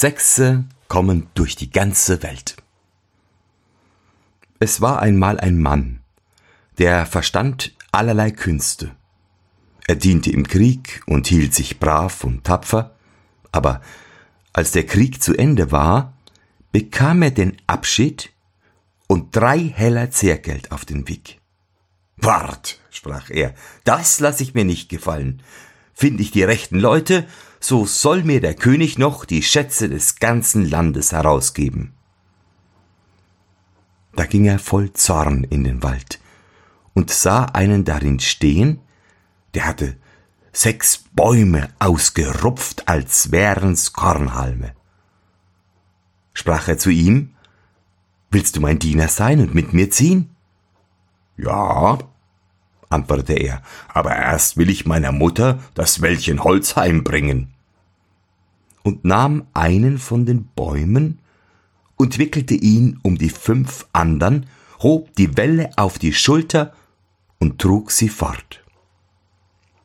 Sechse kommen durch die ganze Welt. Es war einmal ein Mann, der verstand allerlei Künste. Er diente im Krieg und hielt sich brav und tapfer, aber als der Krieg zu Ende war, bekam er den Abschied und drei Heller Zehrgeld auf den Weg. Wart, sprach er, das lass ich mir nicht gefallen. Find ich die rechten Leute, so soll mir der König noch die Schätze des ganzen Landes herausgeben. Da ging er voll Zorn in den Wald und sah einen darin stehen, der hatte sechs Bäume ausgerupft, als wären's Kornhalme. Sprach er zu ihm, Willst du mein Diener sein und mit mir ziehen? Ja, antwortete er, aber erst will ich meiner Mutter das Wäldchen Holz heimbringen. Und nahm einen von den Bäumen und wickelte ihn um die fünf andern, hob die Welle auf die Schulter und trug sie fort.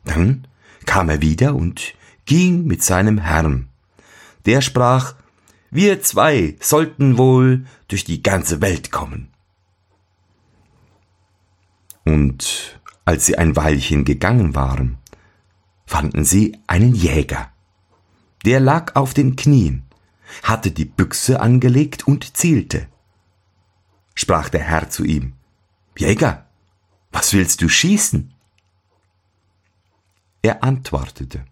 Dann kam er wieder und ging mit seinem Herrn. Der sprach, wir zwei sollten wohl durch die ganze Welt kommen. Und als sie ein Weilchen gegangen waren, fanden sie einen Jäger. Der lag auf den Knien, hatte die Büchse angelegt und zielte. Sprach der Herr zu ihm, Jäger, was willst du schießen? Er antwortete,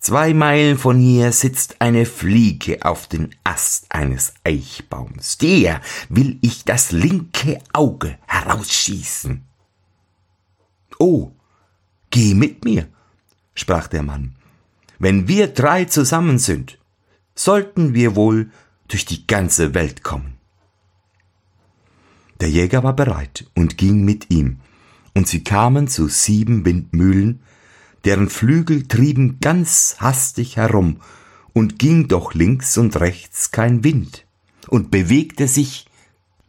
Zwei Meilen von hier sitzt eine Fliege auf den Ast eines Eichbaums. Der will ich das linke Auge herausschießen. Oh, geh mit mir, sprach der Mann. Wenn wir drei zusammen sind, sollten wir wohl durch die ganze Welt kommen. Der Jäger war bereit und ging mit ihm, und sie kamen zu sieben Windmühlen, deren Flügel trieben ganz hastig herum, und ging doch links und rechts kein Wind, und bewegte sich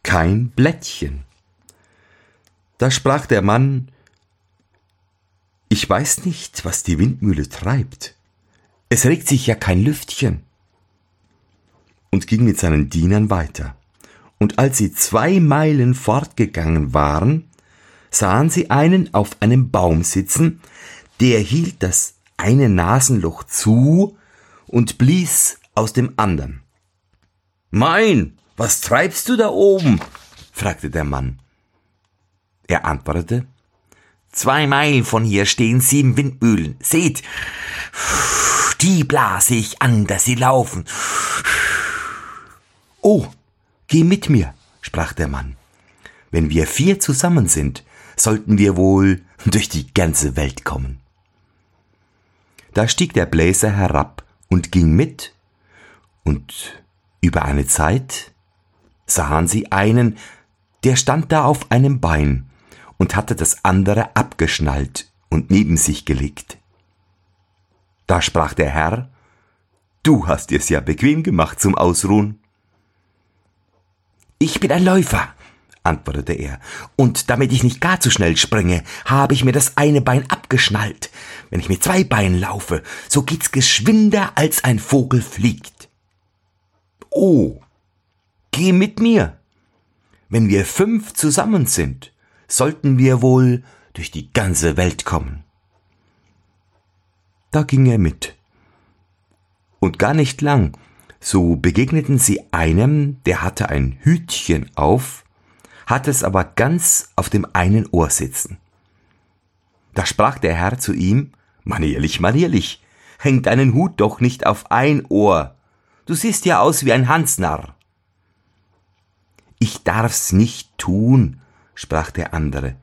kein Blättchen. Da sprach der Mann, ich weiß nicht, was die Windmühle treibt. Es regt sich ja kein Lüftchen. Und ging mit seinen Dienern weiter. Und als sie zwei Meilen fortgegangen waren, sahen sie einen auf einem Baum sitzen, der hielt das eine Nasenloch zu und blies aus dem anderen. Mein, was treibst du da oben? fragte der Mann. Er antwortete, Zwei Meilen von hier stehen sieben Windmühlen. Seht, die blase ich an, dass sie laufen. Oh, geh mit mir, sprach der Mann. Wenn wir vier zusammen sind, sollten wir wohl durch die ganze Welt kommen. Da stieg der Bläser herab und ging mit, und über eine Zeit sahen sie einen, der stand da auf einem Bein und hatte das andere abgeschnallt und neben sich gelegt. Da sprach der Herr, Du hast dir's ja bequem gemacht zum Ausruhen. Ich bin ein Läufer, antwortete er, und damit ich nicht gar zu schnell springe, habe ich mir das eine Bein abgeschnallt. Wenn ich mit zwei Beinen laufe, so geht's geschwinder, als ein Vogel fliegt. Oh, geh mit mir. Wenn wir fünf zusammen sind, sollten wir wohl durch die ganze Welt kommen. Da ging er mit. Und gar nicht lang, so begegneten sie einem, der hatte ein Hütchen auf, hatte es aber ganz auf dem einen Ohr sitzen. Da sprach der Herr zu ihm, Manierlich, manierlich, hängt deinen Hut doch nicht auf ein Ohr. Du siehst ja aus wie ein Hansnarr. Ich darf's nicht tun, sprach der andere,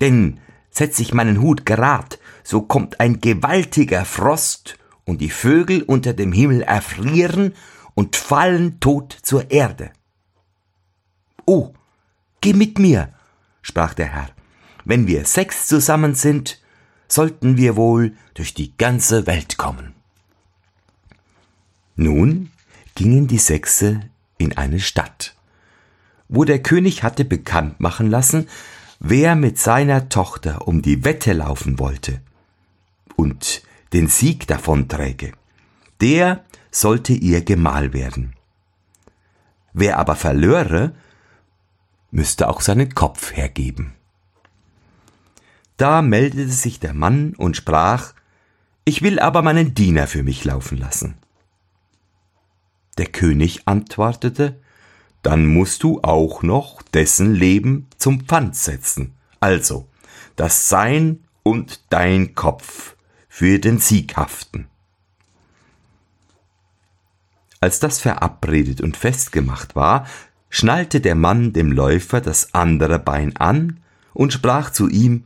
denn setz ich meinen Hut gerad, so kommt ein gewaltiger Frost, und die Vögel unter dem Himmel erfrieren und fallen tot zur Erde. Oh, geh mit mir, sprach der Herr. Wenn wir sechs zusammen sind, sollten wir wohl durch die ganze Welt kommen. Nun gingen die Sechse in eine Stadt, wo der König hatte bekannt machen lassen, wer mit seiner Tochter um die Wette laufen wollte und den Sieg davonträge. Der sollte ihr Gemahl werden. Wer aber verlöre, müsste auch seinen Kopf hergeben. Da meldete sich der Mann und sprach, ich will aber meinen Diener für mich laufen lassen. Der König antwortete, dann musst du auch noch dessen Leben zum Pfand setzen, also, dass sein und dein Kopf für den Sieg haften. Als das verabredet und festgemacht war, schnallte der Mann dem Läufer das andere Bein an und sprach zu ihm,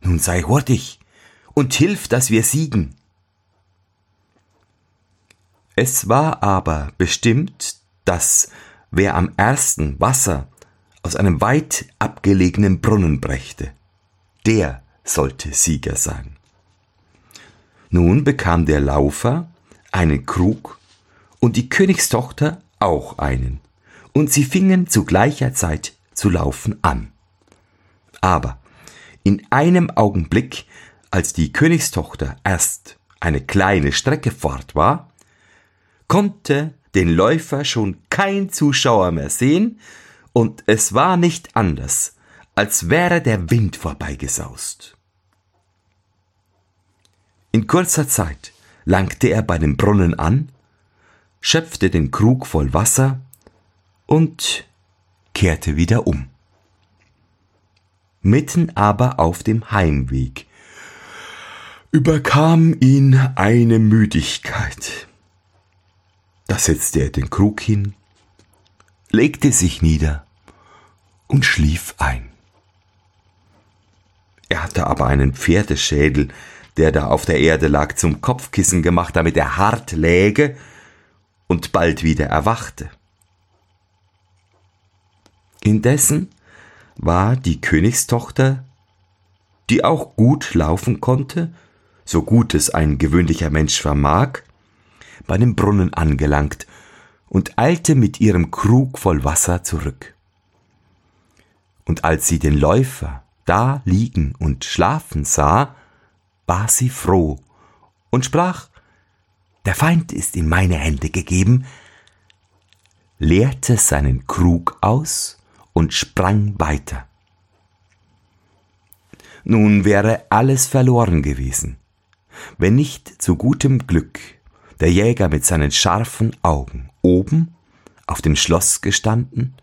Nun sei hurtig und hilf, dass wir siegen. Es war aber bestimmt, dass wer am ersten Wasser aus einem weit abgelegenen Brunnen brächte, der sollte Sieger sein. Nun bekam der Laufer einen Krug und die Königstochter auch einen, und sie fingen zu gleicher Zeit zu laufen an. Aber in einem Augenblick, als die Königstochter erst eine kleine Strecke fort war, konnte den Läufer schon kein Zuschauer mehr sehen, und es war nicht anders, als wäre der Wind vorbeigesaust. In kurzer Zeit langte er bei dem Brunnen an, schöpfte den Krug voll Wasser und kehrte wieder um. Mitten aber auf dem Heimweg überkam ihn eine Müdigkeit. Da setzte er den Krug hin, legte sich nieder und schlief ein. Er hatte aber einen Pferdeschädel, der da auf der Erde lag, zum Kopfkissen gemacht, damit er hart läge und bald wieder erwachte. Indessen war die Königstochter, die auch gut laufen konnte, so gut es ein gewöhnlicher Mensch vermag, bei dem Brunnen angelangt und eilte mit ihrem Krug voll Wasser zurück. Und als sie den Läufer da liegen und schlafen sah, war sie froh und sprach, der Feind ist in meine Hände gegeben, leerte seinen Krug aus und sprang weiter. Nun wäre alles verloren gewesen, wenn nicht zu gutem Glück der Jäger mit seinen scharfen Augen oben auf dem Schloss gestanden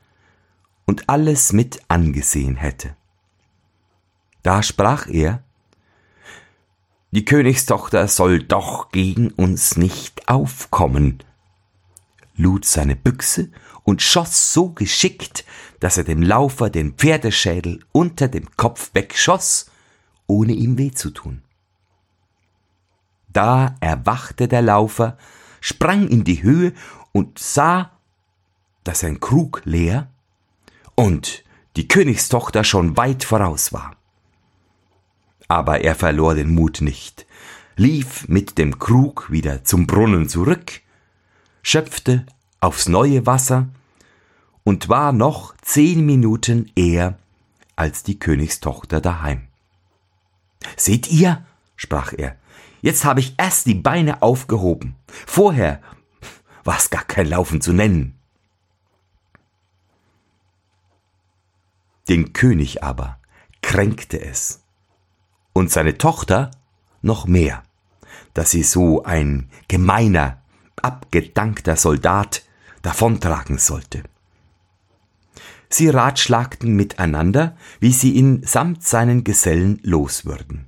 und alles mit angesehen hätte. Da sprach er, die Königstochter soll doch gegen uns nicht aufkommen, lud seine Büchse und schoss so geschickt, dass er dem Laufer den Pferdeschädel unter dem Kopf wegschoss, ohne ihm weh zu tun. Da erwachte der Laufer, sprang in die Höhe und sah, dass sein Krug leer und die Königstochter schon weit voraus war. Aber er verlor den Mut nicht, lief mit dem Krug wieder zum Brunnen zurück, schöpfte aufs neue Wasser und war noch zehn Minuten eher als die Königstochter daheim. Seht ihr, sprach er, Jetzt habe ich erst die Beine aufgehoben. Vorher war es gar kein Laufen zu nennen. Den König aber kränkte es und seine Tochter noch mehr, dass sie so ein gemeiner, abgedankter Soldat davontragen sollte. Sie ratschlagten miteinander, wie sie ihn samt seinen Gesellen los würden.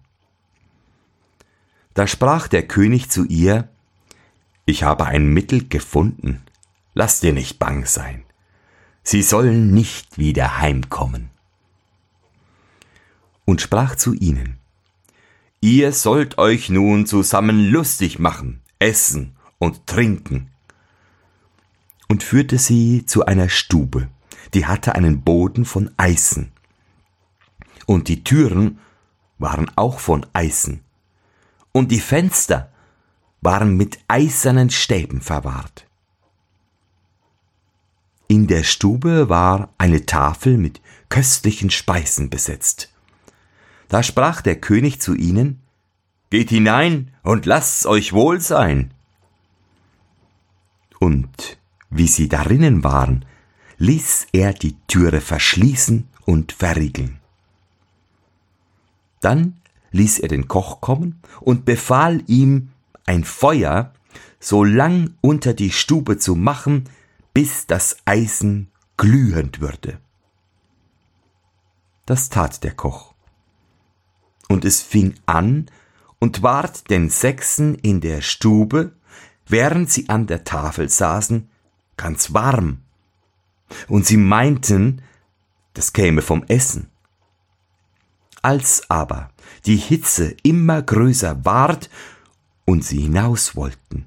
Da sprach der König zu ihr, Ich habe ein Mittel gefunden, lass dir nicht bang sein, sie sollen nicht wieder heimkommen. Und sprach zu ihnen, Ihr sollt euch nun zusammen lustig machen, essen und trinken. Und führte sie zu einer Stube, die hatte einen Boden von Eisen. Und die Türen waren auch von Eisen und die Fenster waren mit eisernen Stäben verwahrt. In der Stube war eine Tafel mit köstlichen Speisen besetzt. Da sprach der König zu ihnen, Geht hinein und lasst's euch wohl sein. Und wie sie darinnen waren, ließ er die Türe verschließen und verriegeln. Dann ließ er den Koch kommen und befahl ihm, ein Feuer so lang unter die Stube zu machen, bis das Eisen glühend würde. Das tat der Koch. Und es fing an und ward den Sechsen in der Stube, während sie an der Tafel saßen, ganz warm. Und sie meinten, das käme vom Essen. Als aber die Hitze immer größer ward und sie hinaus wollten,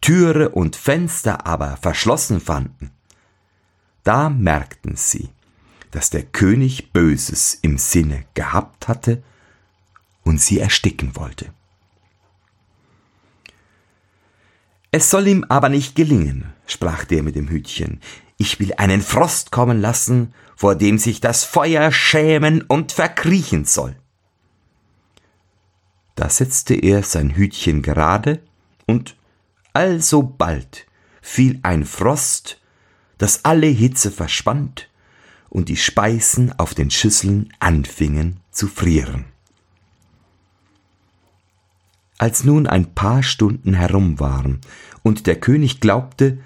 Türe und Fenster aber verschlossen fanden, da merkten sie, dass der König Böses im Sinne gehabt hatte und sie ersticken wollte. Es soll ihm aber nicht gelingen, sprach der mit dem Hütchen. Ich will einen Frost kommen lassen, vor dem sich das Feuer schämen und verkriechen soll. Da setzte er sein Hütchen gerade, und alsobald fiel ein Frost, dass alle Hitze verschwand und die Speisen auf den Schüsseln anfingen zu frieren. Als nun ein paar Stunden herum waren und der König glaubte,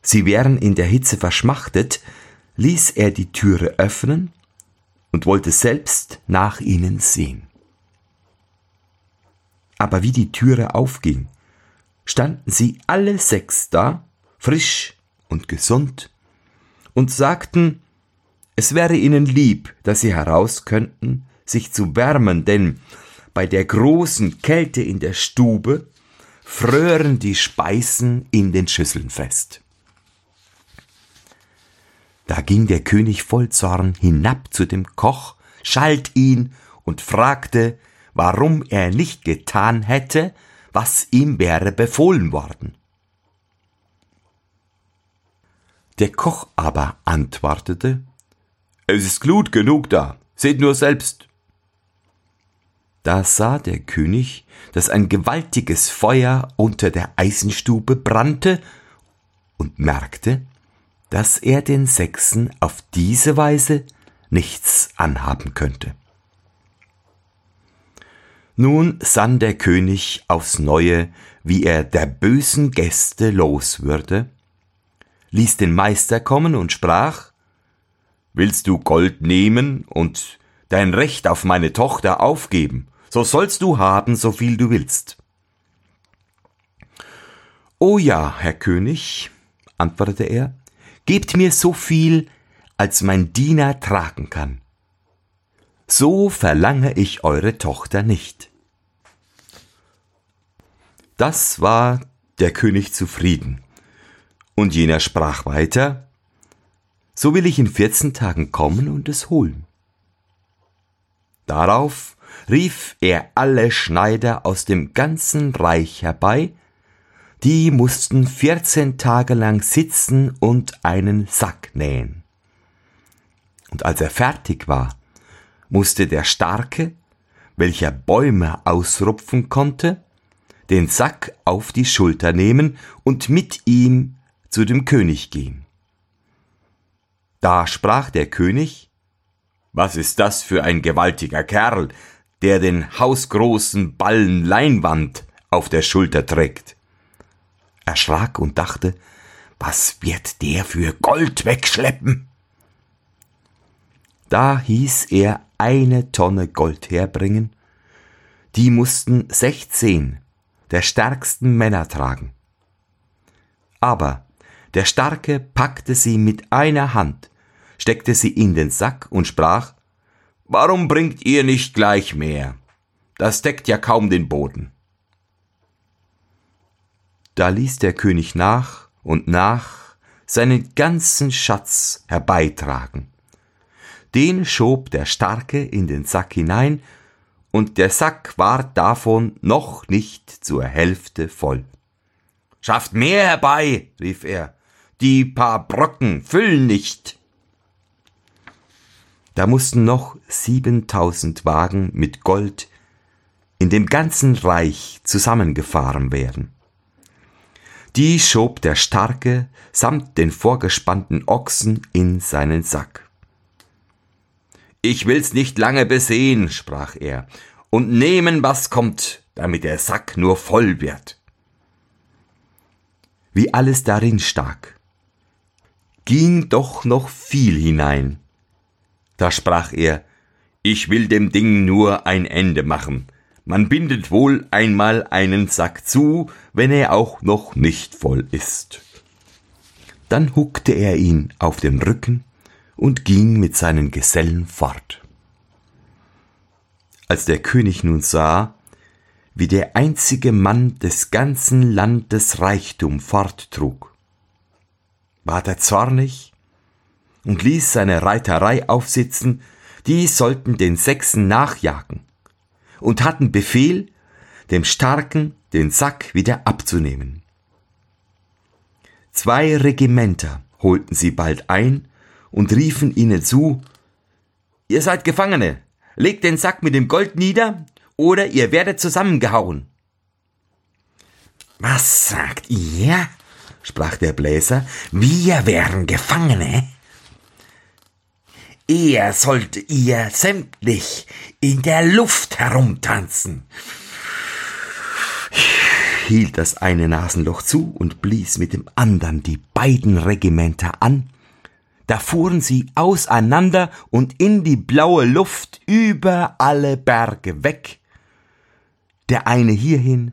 sie wären in der Hitze verschmachtet, ließ er die Türe öffnen und wollte selbst nach ihnen sehen. Aber wie die Türe aufging, standen sie alle sechs da, frisch und gesund, und sagten, es wäre ihnen lieb, dass sie heraus könnten, sich zu wärmen, denn bei der großen Kälte in der Stube frören die Speisen in den Schüsseln fest. Da ging der König voll Zorn hinab zu dem Koch, schalt ihn und fragte, warum er nicht getan hätte, was ihm wäre befohlen worden. Der Koch aber antwortete, Es ist Glut genug da, seht nur selbst. Da sah der König, dass ein gewaltiges Feuer unter der Eisenstube brannte und merkte, dass er den Sechsen auf diese Weise nichts anhaben könnte. Nun sann der König aufs neue, wie er der bösen Gäste los würde, ließ den Meister kommen und sprach Willst du Gold nehmen und dein Recht auf meine Tochter aufgeben, so sollst du haben, so viel du willst. O ja, Herr König, antwortete er, gebt mir so viel, als mein Diener tragen kann. So verlange ich eure Tochter nicht. Das war der König zufrieden. Und jener sprach weiter, so will ich in vierzehn Tagen kommen und es holen. Darauf rief er alle Schneider aus dem ganzen Reich herbei, die mussten vierzehn Tage lang sitzen und einen Sack nähen. Und als er fertig war, musste der Starke, welcher Bäume ausrupfen konnte, den Sack auf die Schulter nehmen und mit ihm zu dem König gehen. Da sprach der König, Was ist das für ein gewaltiger Kerl, der den hausgroßen Ballen Leinwand auf der Schulter trägt. Erschrak und dachte, was wird der für Gold wegschleppen? Da hieß er eine Tonne Gold herbringen, die mussten sechzehn der stärksten Männer tragen. Aber der Starke packte sie mit einer Hand, steckte sie in den Sack und sprach Warum bringt ihr nicht gleich mehr? Das deckt ja kaum den Boden. Da ließ der König nach und nach seinen ganzen Schatz herbeitragen. Den schob der Starke in den Sack hinein, und der Sack war davon noch nicht zur Hälfte voll. Schafft mehr herbei, rief er, die paar Brocken füllen nicht. Da mussten noch siebentausend Wagen mit Gold in dem ganzen Reich zusammengefahren werden. Die schob der Starke samt den vorgespannten Ochsen in seinen Sack. Ich will's nicht lange besehen, sprach er, und nehmen, was kommt, damit der Sack nur voll wird. Wie alles darin stak, ging doch noch viel hinein. Da sprach er, ich will dem Ding nur ein Ende machen. Man bindet wohl einmal einen Sack zu, wenn er auch noch nicht voll ist. Dann huckte er ihn auf den Rücken und ging mit seinen Gesellen fort. Als der König nun sah, wie der einzige Mann des ganzen Landes Reichtum forttrug, ward er zornig und ließ seine Reiterei aufsitzen, die sollten den Sechsen nachjagen und hatten Befehl, dem Starken den Sack wieder abzunehmen. Zwei Regimenter holten sie bald ein und riefen ihnen zu, Ihr seid Gefangene, legt den Sack mit dem Gold nieder, oder ihr werdet zusammengehauen. Was sagt ihr? sprach der Bläser, wir wären Gefangene? Eher sollt ihr sämtlich in der Luft herumtanzen. Hielt das eine Nasenloch zu und blies mit dem andern die beiden Regimenter an. Da fuhren sie auseinander und in die blaue Luft über alle Berge weg. Der eine hierhin,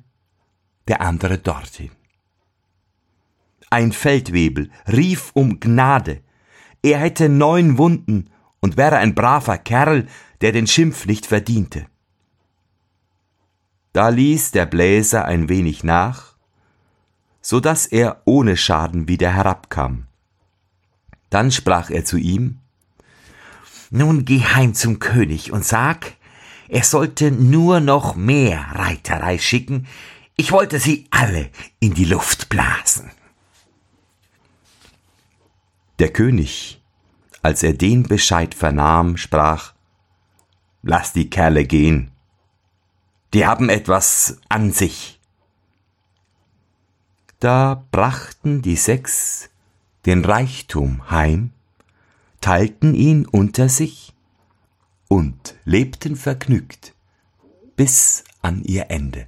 der andere dorthin. Ein Feldwebel rief um Gnade. Er hätte neun Wunden und wäre ein braver Kerl, der den Schimpf nicht verdiente. Da ließ der Bläser ein wenig nach, so dass er ohne Schaden wieder herabkam. Dann sprach er zu ihm Nun geh heim zum König und sag, er sollte nur noch mehr Reiterei schicken, ich wollte sie alle in die Luft blasen. Der König als er den Bescheid vernahm, sprach Lass die Kerle gehen. Die haben etwas an sich. Da brachten die sechs den Reichtum heim, teilten ihn unter sich und lebten vergnügt bis an ihr Ende.